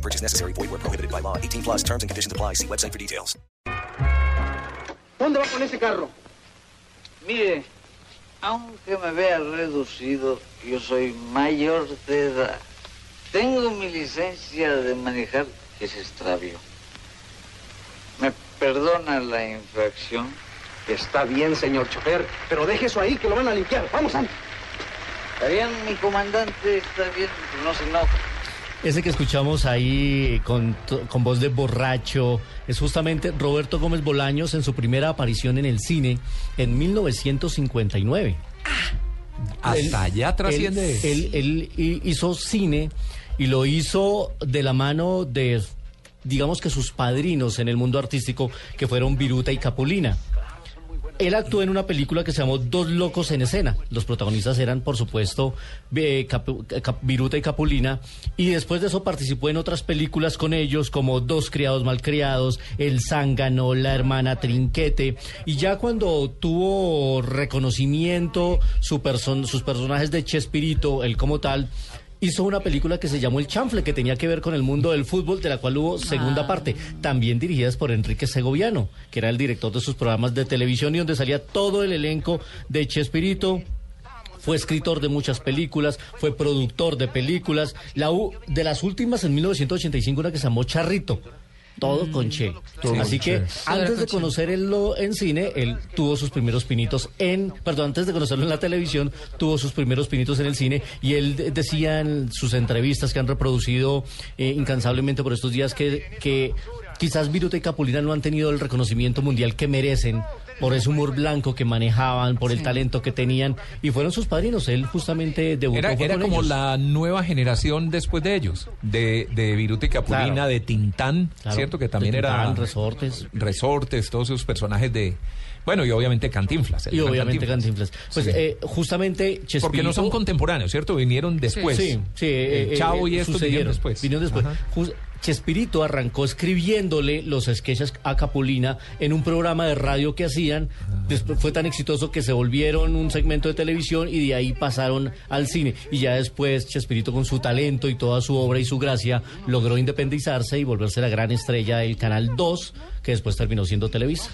No purchase necessary. Void where prohibited by law. 18 plus terms and conditions apply. See website for details. ¿Dónde va con ese carro? Mire, aunque me vea reducido, yo soy mayor de edad. Tengo mi licencia de manejar que se extravió. ¿Me perdona la infracción? Está bien, señor chofer, pero deje eso ahí que lo van a limpiar. Vamos, Andy. Está bien, mi comandante, está bien, no se enoja. Ese que escuchamos ahí con, con voz de borracho es justamente Roberto Gómez Bolaños en su primera aparición en el cine en 1959. Hasta allá trasciende. Él, él- él hi- hizo cine y lo hizo de la mano de, digamos que sus padrinos en el mundo artístico, que fueron Viruta y Capulina. Él actuó en una película que se llamó Dos locos en escena. Los protagonistas eran, por supuesto, eh, Cap- Viruta y Capulina. Y después de eso participó en otras películas con ellos, como Dos criados malcriados, El zángano, La hermana Trinquete. Y ya cuando tuvo reconocimiento su person- sus personajes de Chespirito, él como tal, hizo una película que se llamó El Chanfle, que tenía que ver con el mundo del fútbol, de la cual hubo segunda parte, también dirigidas por Enrique Segoviano, que era el director de sus programas de televisión y donde salía todo el elenco de Chespirito. Fue escritor de muchas películas, fue productor de películas. La u- de las últimas en 1985, una que se llamó Charrito. Todo con Che. Así que antes de conocer él lo en cine, él tuvo sus primeros pinitos en, perdón, antes de conocerlo en la televisión, tuvo sus primeros pinitos en el cine y él de- decía en sus entrevistas que han reproducido eh, incansablemente por estos días que, que quizás Viruta y Capulina no han tenido el reconocimiento mundial que merecen por ese humor blanco que manejaban, por el talento que tenían y fueron sus padrinos. Él justamente debutó Era, era con como ellos. la nueva generación después de ellos, de, de Viruta y Capulina, Claro. de Tintán, Claro, ¿cierto? Que también de era... Tintán, Resortes. Resortes, todos esos personajes de... Bueno, y obviamente Cantinflas. Y obviamente Cantinflas. Pues Sí. eh, justamente Chespirito... Porque no son contemporáneos, ¿cierto? Vinieron después. Sí, sí. El eh, Chavo eh, y estos vinieron sucedieron, después. vinieron después. Chespirito arrancó escribiéndole los sketches a Capulina en un programa de radio que Después fue tan exitoso que se volvieron un segmento de televisión y de ahí pasaron al cine. Y ya después Chespirito con su talento y toda su obra y su gracia logró independizarse y volverse la gran estrella del Canal 2, que después terminó siendo Televisa.